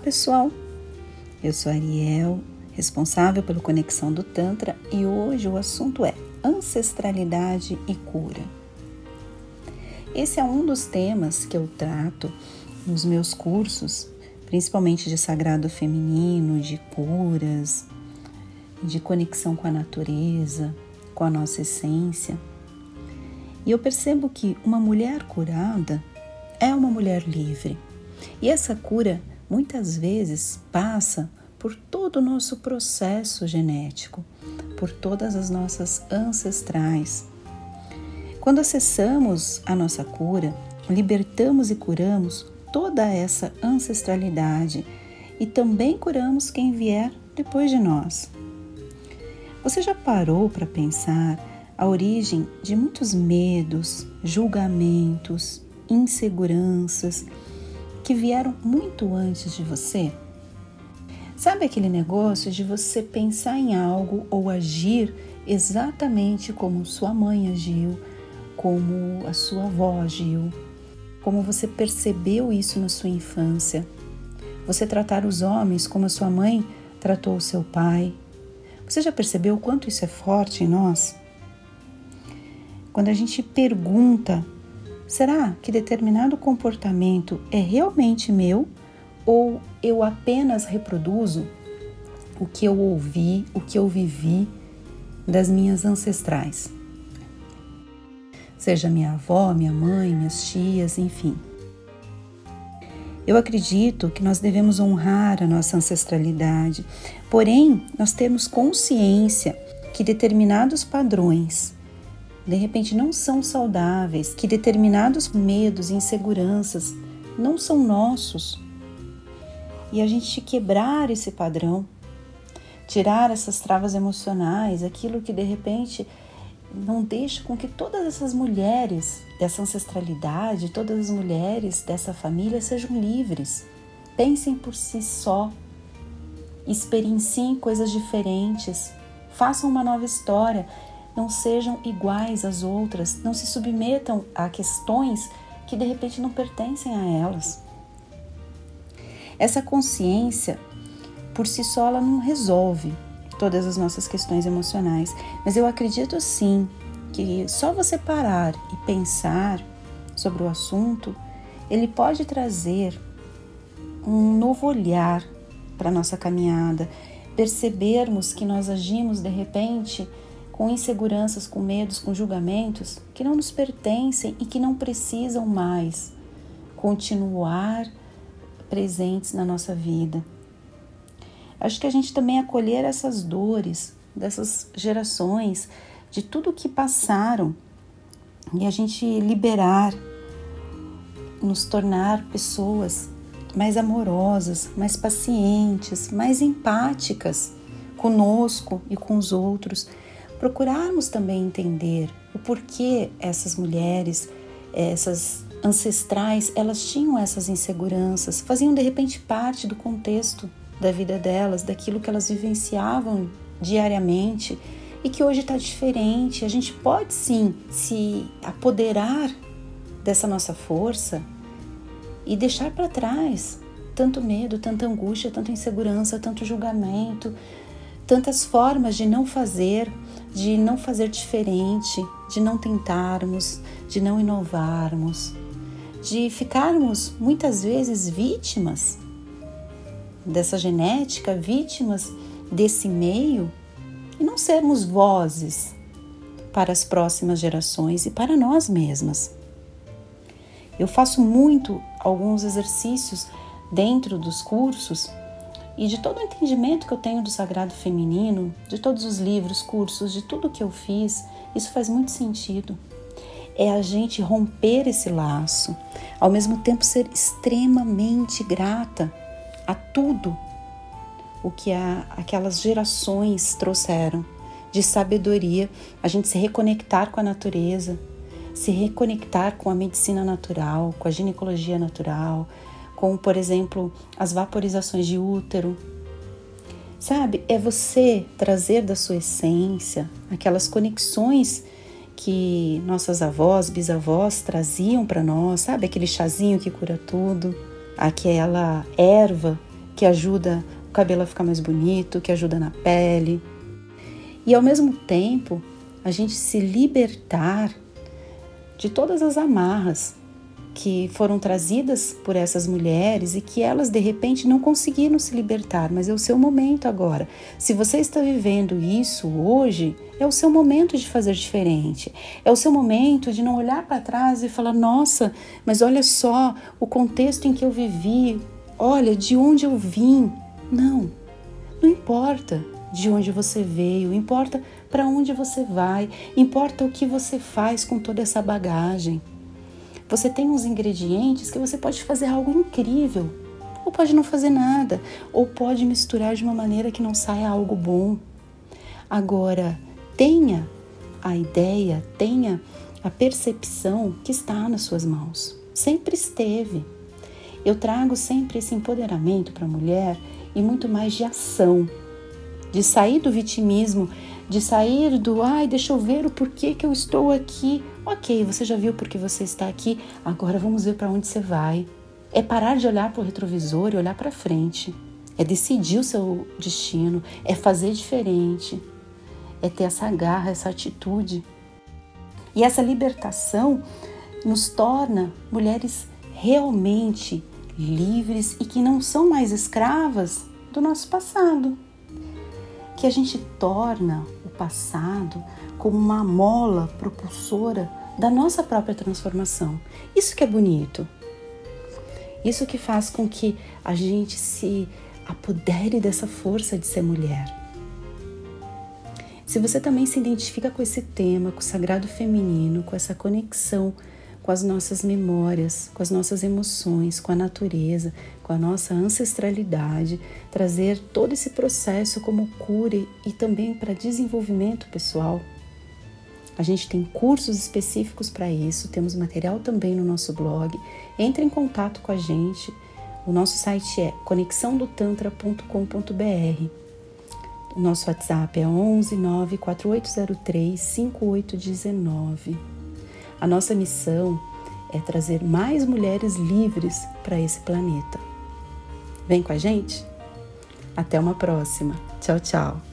pessoal! Eu sou Ariel, responsável pela Conexão do Tantra, e hoje o assunto é ancestralidade e cura. Esse é um dos temas que eu trato nos meus cursos, principalmente de sagrado feminino, de curas, de conexão com a natureza, com a nossa essência. E eu percebo que uma mulher curada é uma mulher livre. E essa cura muitas vezes passa por todo o nosso processo genético, por todas as nossas ancestrais. Quando acessamos a nossa cura, libertamos e curamos toda essa ancestralidade e também curamos quem vier depois de nós. Você já parou para pensar a origem de muitos medos, julgamentos, inseguranças que vieram muito antes de você? Sabe aquele negócio de você pensar em algo ou agir exatamente como sua mãe agiu, como a sua avó agiu, como você percebeu isso na sua infância? Você tratar os homens como a sua mãe tratou o seu pai? Você já percebeu o quanto isso é forte em nós? Quando a gente pergunta, será que determinado comportamento é realmente meu ou eu apenas reproduzo o que eu ouvi, o que eu vivi das minhas ancestrais? Seja minha avó, minha mãe, minhas tias, enfim. Eu acredito que nós devemos honrar a nossa ancestralidade, porém, nós temos consciência que determinados padrões de repente não são saudáveis, que determinados medos e inseguranças não são nossos. E a gente quebrar esse padrão, tirar essas travas emocionais, aquilo que de repente não deixa com que todas essas mulheres dessa ancestralidade, todas as mulheres dessa família sejam livres. Pensem por si só, experienciem coisas diferentes, façam uma nova história não sejam iguais às outras, não se submetam a questões que de repente não pertencem a elas. Essa consciência, por si só, ela não resolve todas as nossas questões emocionais, mas eu acredito sim que só você parar e pensar sobre o assunto, ele pode trazer um novo olhar para nossa caminhada, percebermos que nós agimos de repente com inseguranças, com medos, com julgamentos que não nos pertencem e que não precisam mais continuar presentes na nossa vida. Acho que a gente também acolher essas dores dessas gerações, de tudo que passaram e a gente liberar, nos tornar pessoas mais amorosas, mais pacientes, mais empáticas conosco e com os outros procurarmos também entender o porquê essas mulheres, essas ancestrais, elas tinham essas inseguranças, faziam de repente parte do contexto da vida delas, daquilo que elas vivenciavam diariamente e que hoje está diferente. A gente pode sim se apoderar dessa nossa força e deixar para trás tanto medo, tanta angústia, tanta insegurança, tanto julgamento, tantas formas de não fazer, de não fazer diferente, de não tentarmos, de não inovarmos, de ficarmos muitas vezes vítimas dessa genética, vítimas desse meio e não sermos vozes para as próximas gerações e para nós mesmas. Eu faço muito alguns exercícios dentro dos cursos e de todo o entendimento que eu tenho do sagrado feminino, de todos os livros, cursos, de tudo que eu fiz, isso faz muito sentido. É a gente romper esse laço, ao mesmo tempo ser extremamente grata a tudo o que a, aquelas gerações trouxeram de sabedoria, a gente se reconectar com a natureza, se reconectar com a medicina natural, com a ginecologia natural, como por exemplo as vaporizações de útero. Sabe, é você trazer da sua essência aquelas conexões que nossas avós, bisavós traziam para nós, sabe? Aquele chazinho que cura tudo, aquela erva que ajuda o cabelo a ficar mais bonito, que ajuda na pele. E ao mesmo tempo, a gente se libertar de todas as amarras que foram trazidas por essas mulheres e que elas de repente não conseguiram se libertar, mas é o seu momento agora. Se você está vivendo isso hoje, é o seu momento de fazer diferente. É o seu momento de não olhar para trás e falar: "Nossa, mas olha só o contexto em que eu vivi, olha de onde eu vim". Não. Não importa de onde você veio, importa para onde você vai, importa o que você faz com toda essa bagagem. Você tem uns ingredientes que você pode fazer algo incrível, ou pode não fazer nada, ou pode misturar de uma maneira que não saia algo bom. Agora, tenha a ideia, tenha a percepção que está nas suas mãos. Sempre esteve. Eu trago sempre esse empoderamento para a mulher e muito mais de ação, de sair do vitimismo, de sair do ai, deixa eu ver o porquê que eu estou aqui. Ok, você já viu porque você está aqui, agora vamos ver para onde você vai. É parar de olhar para o retrovisor e olhar para frente. É decidir o seu destino, é fazer diferente, é ter essa garra, essa atitude. E essa libertação nos torna mulheres realmente livres e que não são mais escravas do nosso passado que a gente torna o passado como uma mola propulsora da nossa própria transformação. Isso que é bonito. Isso que faz com que a gente se apodere dessa força de ser mulher. Se você também se identifica com esse tema, com o sagrado feminino, com essa conexão com as nossas memórias, com as nossas emoções, com a natureza, com a nossa ancestralidade, trazer todo esse processo como cura e também para desenvolvimento pessoal. A gente tem cursos específicos para isso, temos material também no nosso blog. Entre em contato com a gente. O nosso site é conexãodotantra.com.br. O nosso WhatsApp é 11 94803 5819. A nossa missão é trazer mais mulheres livres para esse planeta. Vem com a gente? Até uma próxima. Tchau, tchau.